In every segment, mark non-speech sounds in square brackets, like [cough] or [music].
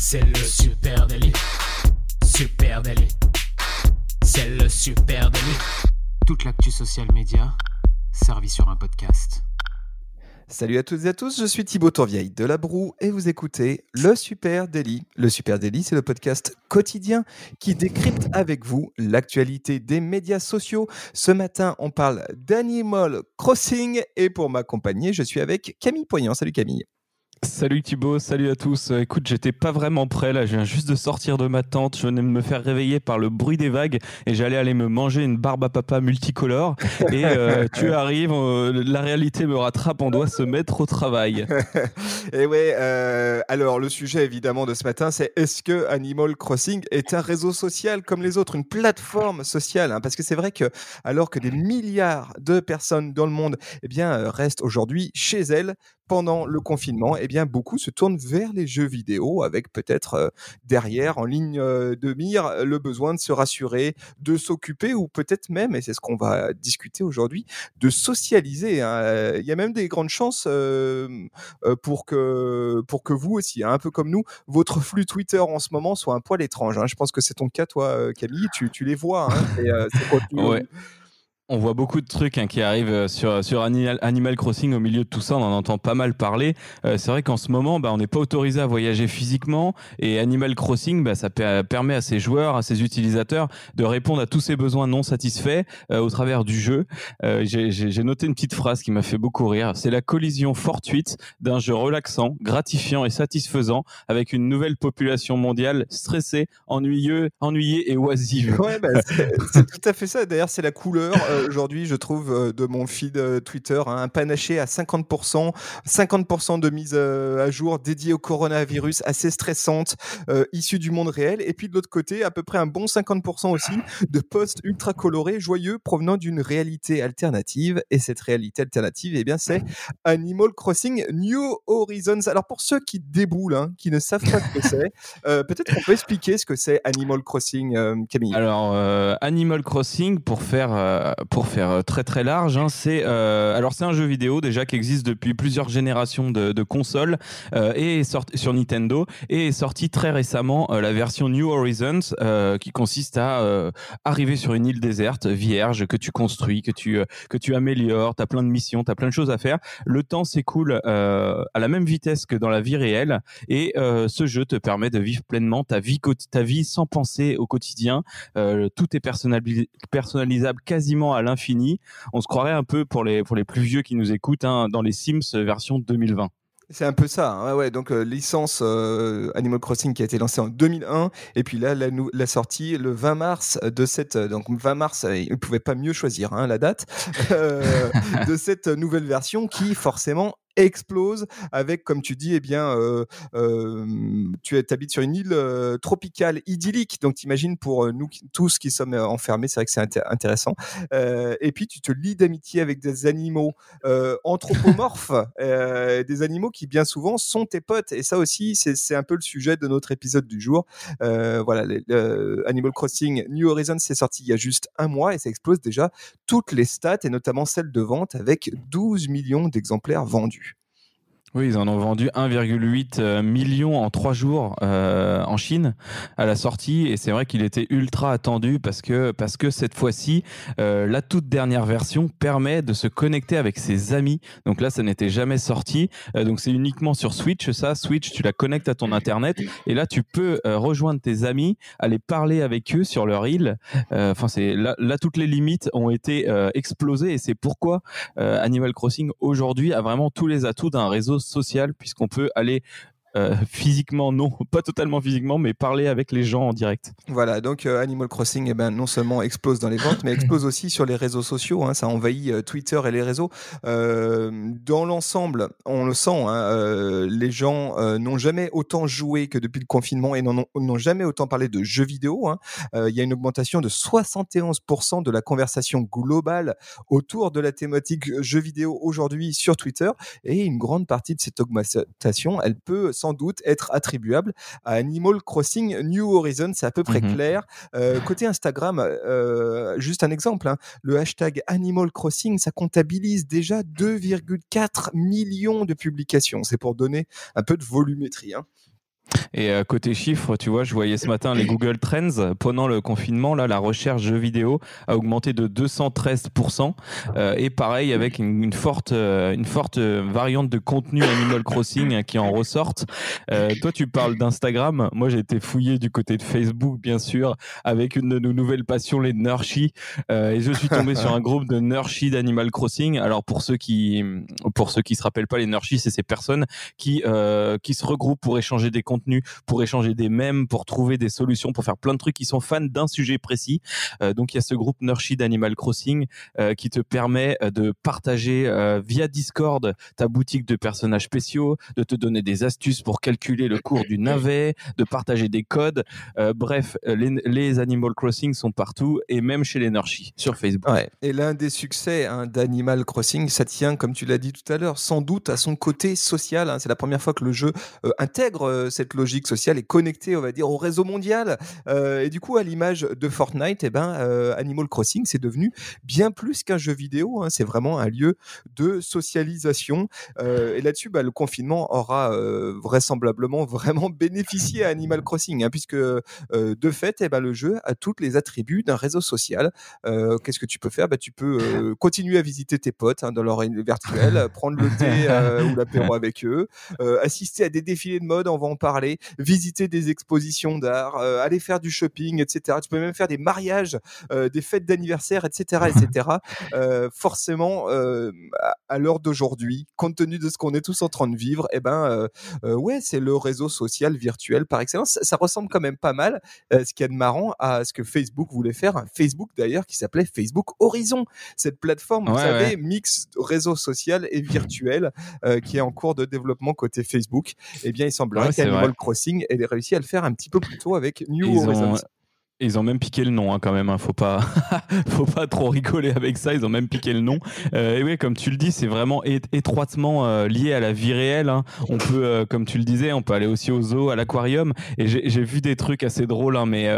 C'est le super délit. Super délit. C'est le super délit. Toute l'actu social média servie sur un podcast. Salut à toutes et à tous, je suis Thibaut Tourvieille de La Broue et vous écoutez Le Super Daily. Le Super Daily, c'est le podcast quotidien qui décrypte avec vous l'actualité des médias sociaux. Ce matin, on parle d'Animal Crossing et pour m'accompagner, je suis avec Camille Poignant. Salut Camille. Salut Thibaut, salut à tous. Euh, écoute, j'étais pas vraiment prêt là, je viens juste de sortir de ma tente, je venais de me faire réveiller par le bruit des vagues et j'allais aller me manger une barbe à papa multicolore. [laughs] Et euh, tu arrives, euh, la réalité me rattrape, on doit se mettre au travail. [laughs] et ouais, alors le sujet évidemment de ce matin, c'est est-ce que Animal Crossing est un réseau social comme les autres, une plateforme sociale hein? Parce que c'est vrai que alors que des milliards de personnes dans le monde eh bien, restent aujourd'hui chez elles, pendant le confinement, eh bien, beaucoup se tournent vers les jeux vidéo avec peut-être euh, derrière, en ligne euh, de mire, le besoin de se rassurer, de s'occuper ou peut-être même, et c'est ce qu'on va discuter aujourd'hui, de socialiser. Hein. Il y a même des grandes chances euh, pour, que, pour que vous aussi, hein, un peu comme nous, votre flux Twitter en ce moment soit un poil étrange. Hein. Je pense que c'est ton cas, toi, Camille, tu, tu les vois. [laughs] ouais. On voit beaucoup de trucs hein, qui arrivent euh, sur, sur Animal Crossing au milieu de tout ça, on en entend pas mal parler. Euh, c'est vrai qu'en ce moment, bah, on n'est pas autorisé à voyager physiquement et Animal Crossing, bah, ça permet à ses joueurs, à ses utilisateurs de répondre à tous ces besoins non satisfaits euh, au travers du jeu. J'ai noté une petite phrase qui m'a fait beaucoup rire. C'est la collision fortuite d'un jeu relaxant, gratifiant et satisfaisant avec une nouvelle population mondiale stressée, ennuyeux, ennuyée et oisive. Ouais, bah, c'est tout à fait ça. D'ailleurs, c'est la couleur. Euh, aujourd'hui, je trouve, euh, de mon feed euh, Twitter, hein, un panaché à 50%, 50% de mise à jour dédiée au coronavirus, assez stressante, issue du monde réel. Et puis de l'autre côté, à peu près un bon 50% aussi de posts ultra colorés, joyeux, provenant d'une réalité alternative. Et cette réalité alternative, eh bien, c'est Animal Crossing New Horizons. Alors pour ceux qui déboulent, hein, qui ne savent pas ce que c'est, peut-être qu'on peut expliquer ce que c'est Animal Crossing, Camille? Alors Animal Crossing, pour faire pour faire euh, très très large, hein, c'est euh, alors c'est un jeu vidéo déjà qui existe depuis plusieurs générations de, consoles euh, et sorti sur Nintendo et est sorti très récemment la version New Horizons qui consiste à arriver sur une île déserte vierge que tu construis, que tu que tu améliores, tu as plein de missions, tu as plein de choses à faire. Le temps s'écoule à la même vitesse que dans la vie réelle et ce jeu te permet de vivre pleinement ta vie ta vie sans penser au quotidien. tout est personnalisable quasiment à l'infini. On se croirait un peu pour les, pour les plus vieux qui nous écoutent hein, dans les Sims version 2020. C'est un peu ça, hein. ouais, Donc euh, licence euh, Animal Crossing qui a été lancée en 2001 et puis là la, la sortie le 20 mars de cette euh, donc 20 mars il ne pouvait pas mieux choisir hein, la date [laughs] de cette nouvelle version qui forcément explose avec, comme tu dis, eh bien, euh, euh, tu habites sur une île euh, tropicale idyllique. Donc, t'imagines pour nous tous qui sommes enfermés, c'est vrai que c'est intéressant. et puis, tu te lis d'amitié avec des animaux anthropomorphes, [laughs] des animaux qui bien souvent sont tes potes. Et ça aussi, c'est un peu le sujet de notre épisode du jour. voilà, Animal Crossing New Horizons, c'est sorti il y a juste un mois et ça explose déjà toutes les stats et notamment celles de vente avec 12 millions d'exemplaires vendus. Oui, ils en ont vendu 1,8 euh, million en trois jours euh, en Chine à la sortie et c'est vrai qu'il était ultra attendu parce que parce que cette fois-ci euh, la toute dernière version permet de se connecter avec ses amis. Donc là, ça n'était jamais sorti. Euh, donc c'est uniquement sur Switch ça. Switch, tu la connectes à ton internet et là tu peux euh, rejoindre tes amis, aller parler avec eux sur leur île. Enfin c'est là, là toutes les limites ont été explosées et c'est pourquoi Animal Crossing aujourd'hui a vraiment tous les atouts d'un réseau social puisqu'on peut aller euh, physiquement, non, [laughs] pas totalement physiquement, mais parler avec les gens en direct. Voilà, donc euh, Animal Crossing, eh ben, non seulement explose dans les ventes, mais explose [laughs] aussi sur les réseaux sociaux. Hein, ça envahit euh, Twitter et les réseaux. dans l'ensemble, on le sent, hein, les gens n'ont jamais autant joué que depuis le confinement et n'ont jamais autant parlé de jeux vidéo. Hein. Il y a une augmentation de 71% de la conversation globale autour de la thématique jeux vidéo aujourd'hui sur Twitter. Et une grande partie de cette augmentation, elle peut sans doute être attribuable à Animal Crossing New Horizons. C'est à peu près mmh clair. Euh, côté Instagram, euh, juste un exemple, hein, le hashtag Animal Crossing, ça comptabilise déjà 2,4 millions de publications. C'est pour donner un peu de volumétrie. Hein. Et euh, côté chiffres, tu vois, je voyais ce matin les Google Trends pendant le confinement, là, la recherche jeux vidéo a augmenté de 213%. Euh, et pareil, avec une, forte, euh, une forte variante de contenu Animal Crossing hein, qui en ressortent. toi, tu parles d'Instagram. Moi, j'ai été fouillé du côté de Facebook, bien sûr, avec une de nos nouvelles passions, les Nurshi. et je suis tombé sur un groupe de Nurshi d'Animal Crossing. Alors, pour ceux qui, pour ceux qui se rappellent pas, les Nurshi, c'est ces personnes qui, qui se regroupent pour échanger des contenus pour échanger des mèmes, pour trouver des solutions, pour faire plein de trucs qui sont fans d'un sujet précis. Euh, donc il y a ce groupe Nurshi d'Animal Crossing euh, qui te permet euh, de partager via Discord ta boutique de personnages spéciaux, de te donner des astuces pour calculer le cours du navet, de partager des codes. bref, les, Animal Crossing sont partout et même chez les Nurshi sur Facebook. Et l'un des succès hein, d'Animal Crossing, ça tient, comme tu l'as dit tout à l'heure, sans doute à son côté social. Hein. C'est la première fois que le jeu intègre cette logique sociale est connectée, on va dire, au réseau mondial. Euh, et du coup, à l'image de Fortnite, eh ben, euh, Animal Crossing, c'est devenu bien plus qu'un jeu vidéo. Hein. c'est vraiment un lieu de socialisation. Euh, et là-dessus, bah, le confinement aura vraisemblablement [laughs] vraiment bénéficié à Animal Crossing, hein, puisque de fait, eh ben, le jeu a tous les attributs d'un réseau social. Qu'est-ce que tu peux faire? Bah, Tu peux [laughs] continuer à visiter tes potes hein, dans leur virtuel, prendre le thé [laughs] ou l'apéro avec eux, assister à des défilés de mode, on va en parler, visiter des expositions d'art, euh, aller faire du shopping, etc. Tu peux même faire des mariages, euh, des fêtes d'anniversaire, etc., etc. [laughs] Euh, forcément, à l'heure d'aujourd'hui, compte tenu de ce qu'on est tous en train de vivre, eh ben, ouais, c'est le réseau social virtuel par excellence. Ça, ressemble quand même pas mal, ce qui est de marrant, à ce que Facebook voulait faire. Un Facebook d'ailleurs qui s'appelait Facebook Horizon. Cette plateforme, vous savez, mix réseau social et virtuel, qui est en cours de développement côté Facebook. Eh bien, il semblerait qu'Animal Crossing et réussi à le faire un petit peu plus tôt avec New Horizons. Ils ont même piqué le nom, hein, quand même. Hein. Faut pas, [laughs] faut pas trop rigoler avec ça. Ils ont même piqué le nom. Euh, et oui, comme tu le dis, c'est vraiment étroitement euh, lié à la vie réelle. Hein. On peut, euh, comme tu le disais, on peut aller aussi au zoo, à l'aquarium. Et j'ai vu des trucs assez drôles. Hein, mais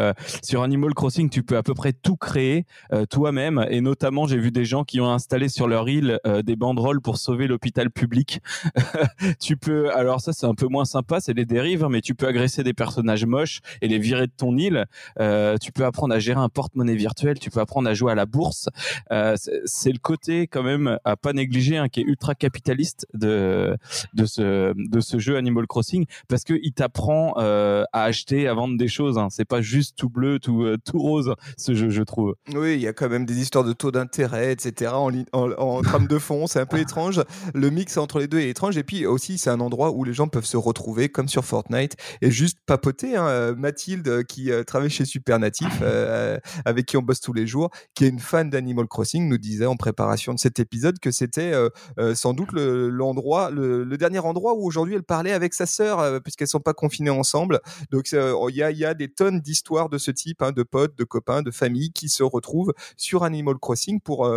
sur Animal Crossing, tu peux à peu près tout créer toi-même. Et notamment, j'ai vu des gens qui ont installé sur leur île des banderoles pour sauver l'hôpital public. [laughs] tu peux, alors ça, c'est un peu moins sympa, c'est des dérives, mais tu peux agresser des personnages moches et les virer de ton île. Euh, tu peux apprendre à gérer un porte-monnaie virtuel, tu peux apprendre à jouer à la bourse. Euh, c'est le côté quand même à pas négliger, hein, qui est ultra capitaliste de de ce de ce jeu Animal Crossing, parce que il t'apprend euh, à acheter, à vendre des choses. Hein. C'est pas juste tout bleu, tout tout rose ce jeu, je trouve. Oui, il y a quand même des histoires de taux d'intérêt, etc. En, en, trame de fond, c'est un peu [laughs] étrange. Le mix entre les deux est étrange, et puis aussi c'est un endroit où les gens peuvent se retrouver comme sur Fortnite et juste papoter. Hein. Mathilde qui travaille chez Super natif euh, avec qui on bosse tous les jours, qui est une fan d'Animal Crossing, nous disait en préparation de cet épisode que c'était euh, euh, sans doute l'endroit, le, dernier endroit où aujourd'hui elle parlait avec sa sœur, puisqu'elles sont pas confinées ensemble. Donc il y a, y, a, des tonnes d'histoires de ce type, hein, de potes, de copains, de familles qui se retrouvent sur Animal Crossing pour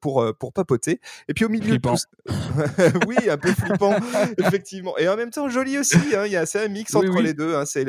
pour pour papoter. Et puis au milieu de tout, [laughs] oui, un peu flippant, effectivement, et en même temps joli aussi. Hein, il y a c'est un mix entre les deux. Hein, c'est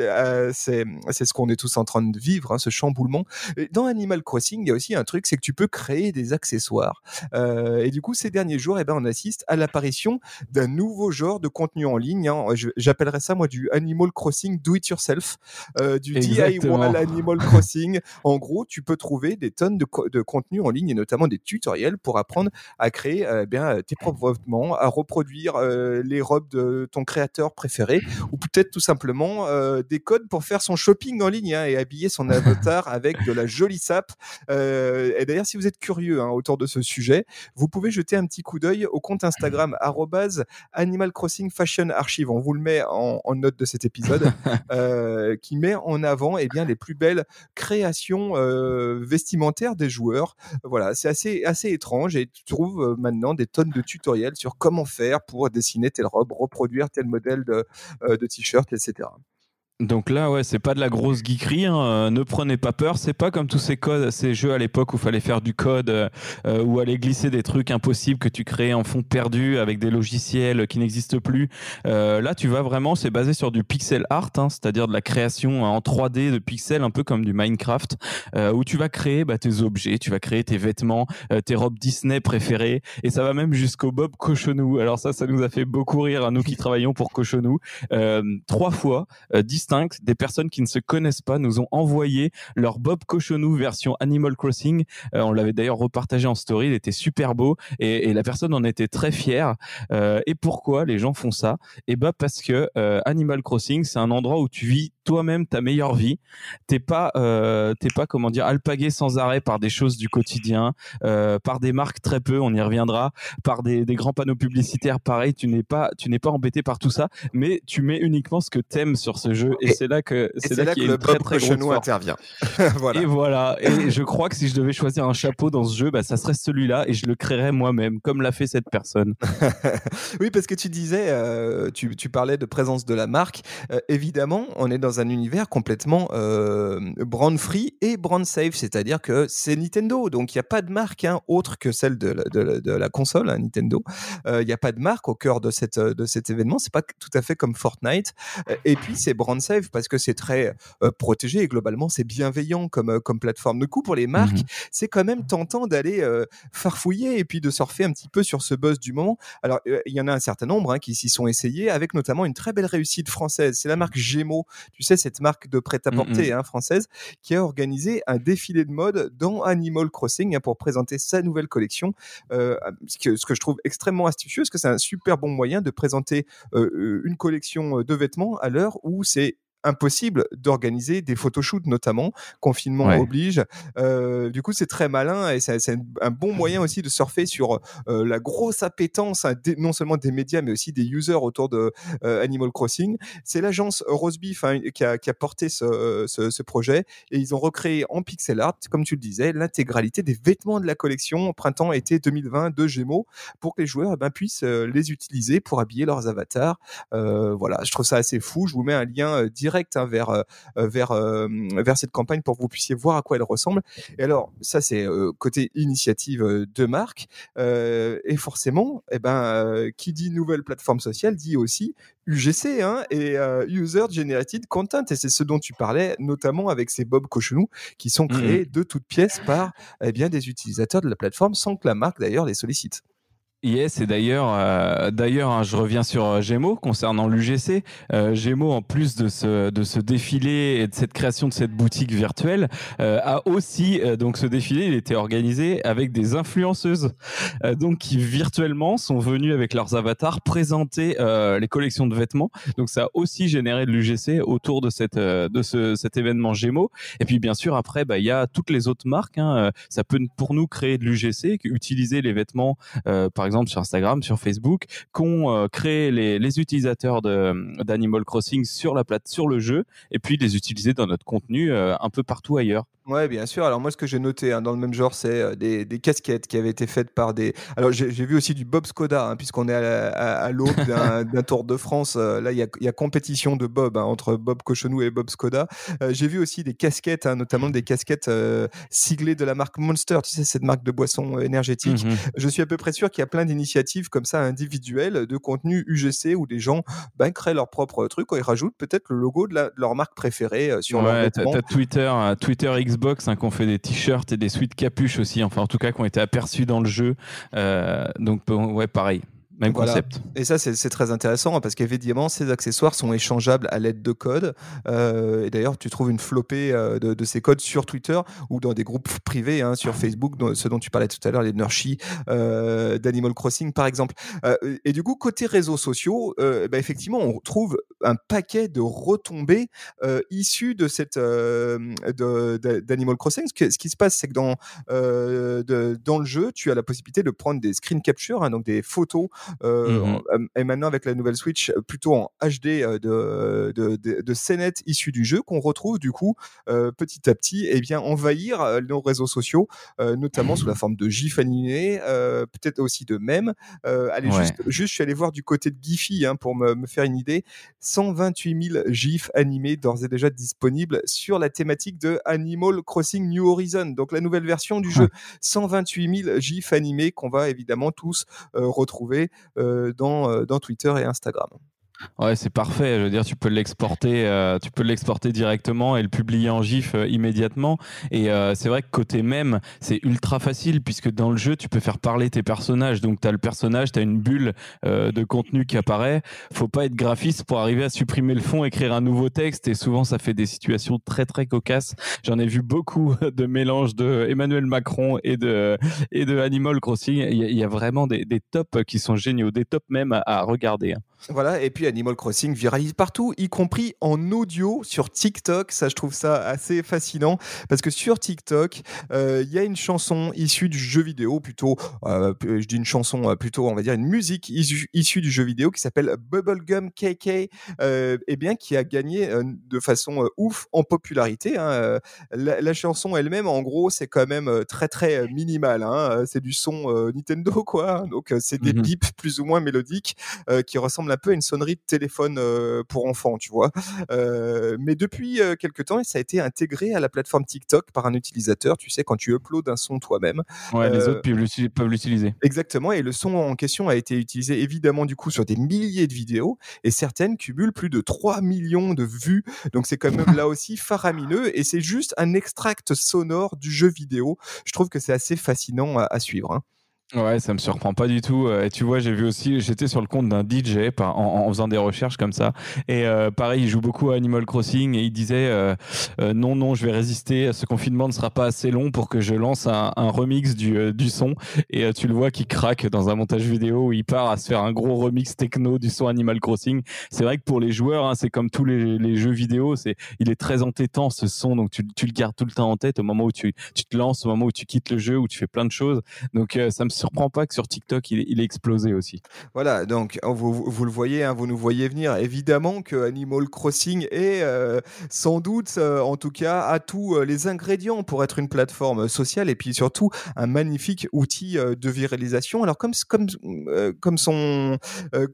c'est ce qu'on est tous en train de vivre. Hein, ce chamboulement. dans Animal Crossing, il y a aussi un truc, c'est que tu peux créer des accessoires. Euh, et du coup, ces derniers jours, eh ben, on assiste à l'apparition d'un nouveau genre de contenu en ligne. Hein. J'appellerais ça, moi, du Animal Crossing Do It Yourself, euh, du DIY Animal [laughs] Crossing. En gros, tu peux trouver des tonnes de, de contenu en ligne et notamment des tutoriels pour apprendre à créer euh, bien tes propres vêtements, à reproduire les robes de ton créateur préféré ou peut-être tout simplement des codes pour faire son shopping en ligne hein, et habiller son avatar avec de la jolie sape. Euh, et d'ailleurs, si vous êtes curieux hein, autour de ce sujet, vous pouvez jeter un petit coup d'œil au compte Instagram [laughs] Animal Crossing Fashion Archive. On vous le met en, note de cet épisode, [laughs] euh, qui met en avant eh bien, les plus belles créations euh, vestimentaires des joueurs. Voilà, c'est assez, assez étrange et tu trouves maintenant des tonnes de tutoriels sur comment faire pour dessiner telle robe, reproduire tel modèle de, de t-shirt, etc. Donc là, ouais, c'est pas de la grosse geekerie. Hein. Euh, ne prenez pas peur. C'est pas comme tous ces codes, ces jeux à l'époque où fallait faire du code euh, euh, ou aller glisser des trucs impossibles que tu créais en fond perdu avec des logiciels qui n'existent plus. là, tu vas vraiment, c'est basé sur du pixel art, hein, c'est-à-dire de la création en 3D de pixels, un peu comme du Minecraft, où tu vas créer bah, tes objets, tu vas créer tes vêtements, tes robes Disney préférées, et ça va même jusqu'au Bob Cochonou. Alors ça, ça nous a fait beaucoup rire à nous qui [laughs] travaillons pour Cochonou. trois fois des personnes qui ne se connaissent pas nous ont envoyé leur Bob Cochonou version Animal Crossing. Euh, on l'avait d'ailleurs repartagé en story, il était super beau et, la personne en était très fière. Euh, et pourquoi les gens font ça? Eh ben parce que euh, Animal Crossing, c'est un endroit où tu vis toi-même ta meilleure vie. T'es pas, t'es pas comment dire, alpagué sans arrêt par des choses du quotidien, par des marques très peu, on y reviendra, par des, des grands panneaux publicitaires. Pareil, tu n'es pas, tu n'es pas embêté par tout ça, mais tu mets uniquement ce que t'aimes sur ce jeu et, c'est là que c'est là, le très, très intervient. [laughs] voilà. Et voilà. Et je crois que si je devais choisir un chapeau dans ce jeu, bah, ça serait celui-là et je le créerais moi-même, comme l'a fait cette personne. [laughs] oui, parce que tu disais, euh, tu, tu, parlais de présence de la marque. Euh, évidemment, on est dans un univers complètement euh, brand free et brand safe, c'est-à-dire que c'est Nintendo, donc il n'y a pas de marque hein, autre que celle de la, de la, console hein, Nintendo. Il n'y a pas de marque au cœur de, cette, de cet événement. C'est pas tout à fait comme Fortnite. Et puis c'est brand safe parce que c'est très euh, protégé et globalement c'est bienveillant comme, comme plateforme. Du coup, pour les marques, mmh c'est quand même tentant d'aller euh, farfouiller et puis de surfer un petit peu sur ce buzz du moment. Alors, il y en a un certain nombre hein, qui s'y sont essayés avec notamment une très belle réussite française. C'est la marque Gémeaux, tu sais, cette marque de prêt-à-porter mmh hein, française qui a organisé un défilé de mode dans Animal Crossing hein, pour présenter sa nouvelle collection. ce, que, ce que je trouve extrêmement astucieux, parce que c'est un super bon moyen de présenter une collection de vêtements à l'heure où c'est impossible d'organiser des photoshoots notamment. Confinement oblige. Euh, du coup c'est très malin et c'est un bon moyen aussi de surfer sur euh, la grosse appétence hein, non seulement des médias mais aussi des users autour de euh, Animal Crossing. C'est l'agence Rosebeef hein, qui, a, qui, a, porté ce, ce, ce, projet et ils ont recréé en pixel art comme tu le disais l'intégralité des vêtements de la collection printemps-été 2020 de Gémeaux pour que les joueurs eh ben, puissent les utiliser pour habiller leurs avatars. Voilà je trouve ça assez fou. Je vous mets un lien direct direct hein, vers euh, euh, vers euh, vers cette campagne pour que vous puissiez voir à quoi elle ressemble. Et alors ça c'est côté initiative de marque et forcément, et eh ben qui dit nouvelle plateforme sociale dit aussi UGC hein, et User Generated Content. Et c'est ce dont tu parlais, notamment avec ces Bob Cochonou qui sont mmh créés de toutes pièces par eh bien, des utilisateurs de la plateforme sans que la marque d'ailleurs les sollicite. Yes, et d'ailleurs, euh, d'ailleurs, hein, je reviens sur euh, Gémeaux concernant l'UGC. Euh, Gémeaux, en plus de ce de ce défilé et de cette création de cette boutique virtuelle, euh, a aussi donc ce défilé, il était organisé avec des influenceuses, donc qui virtuellement sont venues avec leurs avatars présenter les collections de vêtements. Donc ça a aussi généré de l'UGC autour de cette de ce cet événement Gémeaux. Et puis bien sûr après, bah il y a toutes les autres marques. Hein, ça peut pour nous créer de l'UGC, utiliser les vêtements par exemple sur Instagram, sur Facebook, qu'ont euh, créé les, les utilisateurs d'Animal Crossing sur la plate, sur le jeu, et puis les utiliser dans notre contenu euh, un peu partout ailleurs. Ouais, bien sûr. Alors moi, ce que j'ai noté hein, dans le même genre, c'est euh, des, des, casquettes qui avaient été faites par des. Alors j'ai vu aussi du Bob Skoda, hein, puisqu'on est à, à, l'aube [laughs] d'un Tour de France. Euh, là, il y a, y a, compétition de Bob hein, entre Bob Cochonou et Bob Skoda. Euh, j'ai vu aussi des casquettes, hein, notamment des casquettes siglées de la marque Monster. Tu sais, cette marque de boisson énergétique. Mmh Je suis à peu près sûr qu'il y a plein d'initiatives comme ça individuelles de contenu UGC où des gens ben, créent leur propre truc. Ils rajoutent peut-être le logo de, la, de, leur marque préférée sur ouais, leur Twitter, Twitter X Xbox hein, qui ont fait des t-shirts et des suites capuches aussi, enfin en tout cas qui ont été aperçus dans le jeu. Euh, donc ouais, pareil. Même concept. Et ça, c'est très intéressant hein, parce qu'évidemment, ces accessoires sont échangeables à l'aide de codes. Euh, et d'ailleurs, tu trouves une flopée euh, de, ces codes sur Twitter ou dans des groupes privés hein, sur Facebook, ce dont tu parlais tout à l'heure, les Nurshi euh, d'Animal Crossing, par exemple. et du coup, côté réseaux sociaux, bah, effectivement, on trouve un paquet de retombées issues de cette d'Animal Crossing. Ce, ce, qui se passe, c'est que dans, de, dans le jeu, tu as la possibilité de prendre des screen capture, hein, donc des photos mmh et maintenant avec la nouvelle Switch plutôt en HD de, de, de, scénettes issues du jeu qu'on retrouve du coup petit à petit et eh bien envahir nos réseaux sociaux, notamment sous la forme de gifs animés, peut-être aussi de mèmes. allez juste, juste, je suis allé voir du côté de Giphy hein, pour me, me, faire une idée. 128 000 gifs animés d'ores et déjà disponibles sur la thématique de Animal Crossing New Horizon, donc la nouvelle version du jeu. 128 000 gifs animés qu'on va évidemment tous retrouver dans, dans Twitter et Instagram. Ouais, c'est parfait. Je veux dire, tu peux l'exporter, euh, tu peux l'exporter directement et le publier en GIF euh, immédiatement. Et euh, c'est vrai que côté même, c'est ultra facile puisque dans le jeu, tu peux faire parler tes personnages. Donc, tu as le personnage, tu as une bulle de contenu qui apparaît. Faut pas être graphiste pour arriver à supprimer le fond, écrire un nouveau texte. Et souvent, ça fait des situations très très cocasses. J'en ai vu beaucoup [laughs] de mélanges de Emmanuel Macron et de et de Animal Crossing. Il y a, vraiment des, des tops qui sont géniaux, des tops même à, regarder. Hein. Voilà, et puis Animal Crossing viralise partout, y compris en audio sur TikTok. Ça, je trouve ça assez fascinant parce que sur TikTok, euh, il y a une chanson issue du jeu vidéo, plutôt, euh, je dis une chanson, euh, plutôt, on va dire une musique issue, du jeu vidéo qui s'appelle Bubblegum KK, et bien qui a gagné de façon ouf en popularité. Hein. La, chanson elle-même, en gros, c'est quand même très très minimal. Hein. C'est du son Nintendo, quoi. Donc, c'est des mmh bips plus ou moins mélodiques qui ressemblent un peu à une sonnerie de téléphone pour enfants, tu vois? Mais depuis quelques temps, ça a été intégré à la plateforme TikTok par un utilisateur. Tu sais, quand tu uploads un son toi-même. Ouais, les autres peuvent l'utiliser. Exactement. Et le son en question a été utilisé évidemment du coup sur des milliers de vidéos et certaines cumulent plus de 3 millions de vues. Donc c'est quand même là aussi faramineux et c'est juste un extract sonore du jeu vidéo. Je trouve que c'est assez fascinant à, suivre. Hein. Ouais, ça me surprend pas du tout. Euh, et tu vois, j'ai vu aussi, j'étais sur le compte d'un DJ en, en, faisant des recherches comme ça. Et euh, pareil, il joue beaucoup à Animal Crossing et il disait euh, non, non, je vais résister. Ce confinement ne sera pas assez long pour que je lance un, un remix du, du son. Et tu le vois qui craque dans un montage vidéo où il part à se faire un gros remix techno du son Animal Crossing. C'est vrai que pour les joueurs, hein, c'est comme tous les, les, jeux vidéo, c'est il est très entêtant ce son, donc tu, tu, le gardes tout le temps en tête au moment où tu, tu te lances, au moment où tu quittes le jeu, où tu fais plein de choses. Donc ça me surprend pas que sur TikTok, il, il explosé aussi. Voilà, donc oh, vous, vous le voyez, hein, vous nous voyez venir. Évidemment que Animal Crossing est euh, sans doute, euh, en tout cas, à tous euh, les ingrédients pour être une plateforme sociale et puis surtout un magnifique outil de viralisation. Alors comme comme comme son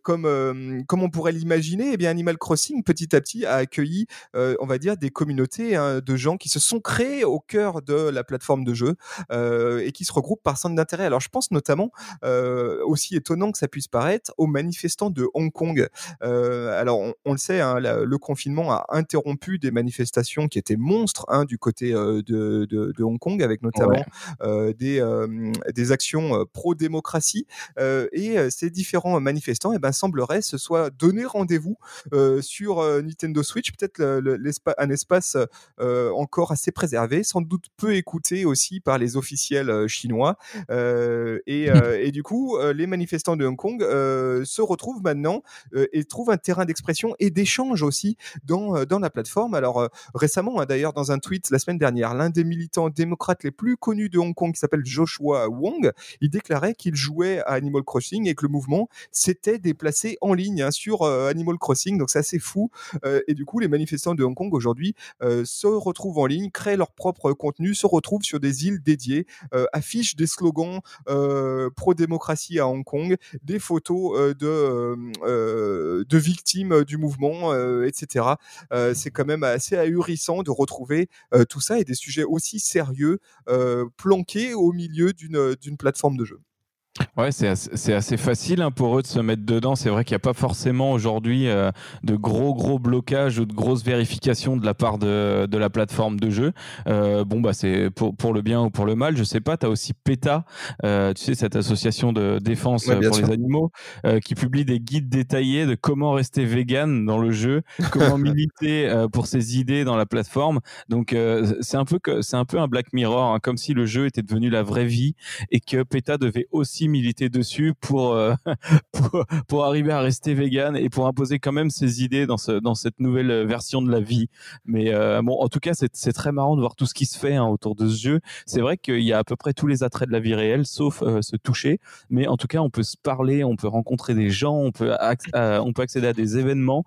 comme comme on pourrait l'imaginer, eh Animal Crossing petit à petit a accueilli, on va dire, des communautés hein, de gens qui se sont créés au cœur de la plateforme de jeu et qui se regroupent par centre d'intérêt. Alors je pense notamment euh, aussi étonnant que ça puisse paraître, aux manifestants de Hong Kong. Euh, alors, on, le sait, hein, le confinement a interrompu des manifestations qui étaient monstres hein, du côté euh, de, de, de, Hong Kong, avec notamment des, des actions pro-démocratie. et ces différents manifestants, eh ben, semblerait se soit donné rendez-vous sur Nintendo Switch, peut-être un espace encore assez préservé, sans doute peu écouté aussi par les officiels chinois. euh, et du coup, les manifestants de Hong Kong se retrouvent maintenant et trouvent un terrain d'expression et d'échange aussi dans, dans la plateforme. Alors récemment, hein, d'ailleurs, dans un tweet la semaine dernière, l'un des militants démocrates les plus connus de Hong Kong, qui s'appelle Joshua Wong, il déclarait qu'il jouait à Animal Crossing et que le mouvement s'était déplacé en ligne hein, sur Animal Crossing. Donc c'est assez fou. et du coup, les manifestants de Hong Kong aujourd'hui se retrouvent en ligne, créent leur propre contenu, se retrouvent sur des îles dédiées, affichent des slogans pro-démocratie à Hong Kong, des photos euh, de, euh, euh, de victimes du mouvement, etc. c'est quand même assez ahurissant de retrouver tout ça et des sujets aussi sérieux planqués au milieu d'une plateforme de jeu. Ouais, c'est assez, assez, facile hein, pour eux de se mettre dedans. C'est vrai qu'il n'y a pas forcément aujourd'hui euh, de gros gros blocages ou de grosses vérifications de la part de, de la plateforme de jeu. Euh, bon bah c'est pour, pour le bien ou pour le mal, je sais pas. Tu as aussi PETA, euh, tu sais cette association de défense pour les animaux, qui publie des guides détaillés de comment rester vegan dans le jeu, comment [laughs] militer pour ses idées dans la plateforme. Donc c'est un peu que un peu un Black Mirror, hein, comme si le jeu était devenu la vraie vie et que PETA devait aussi aussi milité dessus pour, [laughs] pour, pour arriver à rester vegan et pour imposer quand même ses idées dans ce dans cette nouvelle version de la vie. Mais bon, en tout cas, c'est très marrant de voir tout ce qui se fait hein, autour de ce jeu. C'est vrai qu'il y a à peu près tous les attraits de la vie réelle, sauf se toucher. Mais en tout cas, on peut se parler, on peut rencontrer des gens, on peut on peut accéder à des événements.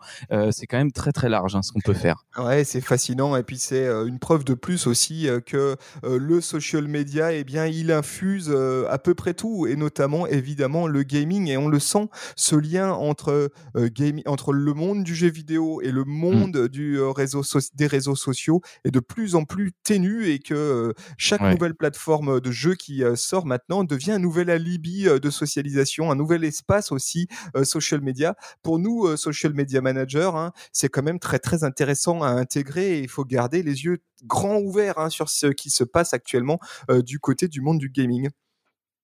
c'est quand même très très large hein, ce qu'on peut faire. Ouais, c'est fascinant et puis c'est une preuve de plus aussi que le social media, eh bien, il infuse à peu près tout notamment évidemment le gaming et on le sent ce lien entre gaming, entre le monde du jeu vidéo et le mmh. monde du réseau des réseaux sociaux est de plus en plus ténu et que chaque nouvelle plateforme de jeu qui sort maintenant devient un nouvel alibi de socialisation, un nouvel espace aussi social media. Pour nous, social media manager, hein, c'est quand même très très intéressant à intégrer et il faut garder les yeux grands ouverts hein, sur ce qui se passe actuellement du côté du monde du gaming.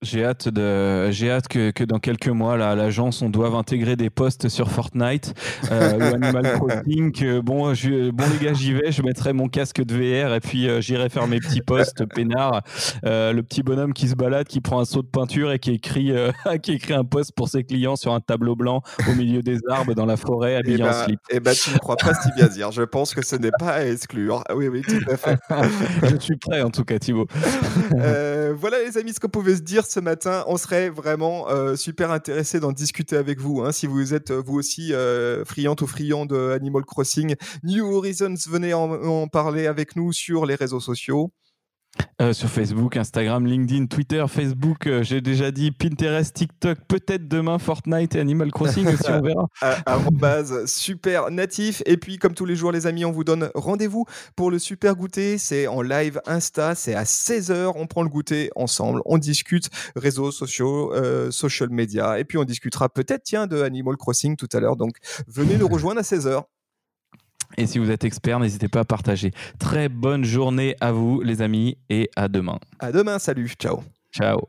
J'ai hâte de, j'ai hâte que, que, dans quelques mois, là, l'agence, on doive intégrer des postes sur Fortnite euh, ou [laughs] Animal Crossing. bon, je, bon les gars, j'y vais. Je mettrai mon casque de VR et puis euh, j'irai faire mes petits posts [laughs] peinards. Euh, le petit bonhomme qui se balade, qui prend un seau de peinture et qui écrit, euh, [laughs] qui écrit un post pour ses clients sur un tableau blanc au milieu des arbres dans la forêt, habillé et en slip. Eh ben, tu ne crois pas si bien dire. Je pense que ce n'est pas à exclure. Oui, oui, tout à fait. je suis prêt en tout cas, Thibaut. voilà, les amis, ce qu'on pouvait se dire ce matin. On serait vraiment euh, super intéressé d'en discuter avec vous. Hein. Si vous êtes euh, vous aussi euh, friante ou friand de Animal Crossing, New Horizons, venez en parler avec nous sur les réseaux sociaux. Euh, sur Facebook, Instagram, LinkedIn, Twitter, Facebook, euh, j'ai déjà dit Pinterest, TikTok, peut-être demain Fortnite et Animal Crossing aussi, on verra. [laughs] base super natif. Et puis, comme tous les jours, les amis, on vous donne rendez-vous pour le super goûter. C'est en live Insta, c'est à 16h. On prend le goûter ensemble, on discute réseaux sociaux, euh, social media. Et puis, on discutera peut-être, tiens, de Animal Crossing tout à l'heure. Donc, venez nous [laughs] rejoindre à 16h. Et si vous êtes expert, n'hésitez pas à partager. Très bonne journée à vous, les amis, et à demain. À demain, salut, ciao. Ciao.